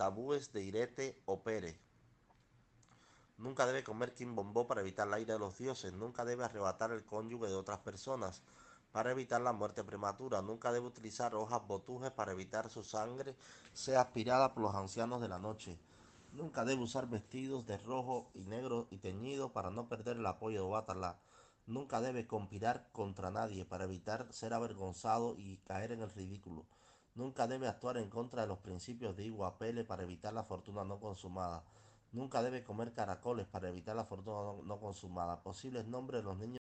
tabúes de Irete o Pere. Nunca debe comer quimbombó para evitar la ira de los dioses. Nunca debe arrebatar el cónyuge de otras personas para evitar la muerte prematura. Nunca debe utilizar hojas botujes para evitar su sangre sea aspirada por los ancianos de la noche. Nunca debe usar vestidos de rojo y negro y teñido para no perder el apoyo de Batalá. Nunca debe conspirar contra nadie para evitar ser avergonzado y caer en el ridículo. Nunca debe actuar en contra de los principios de Iguapele para evitar la fortuna no consumada. Nunca debe comer caracoles para evitar la fortuna no consumada. Posibles nombres de los niños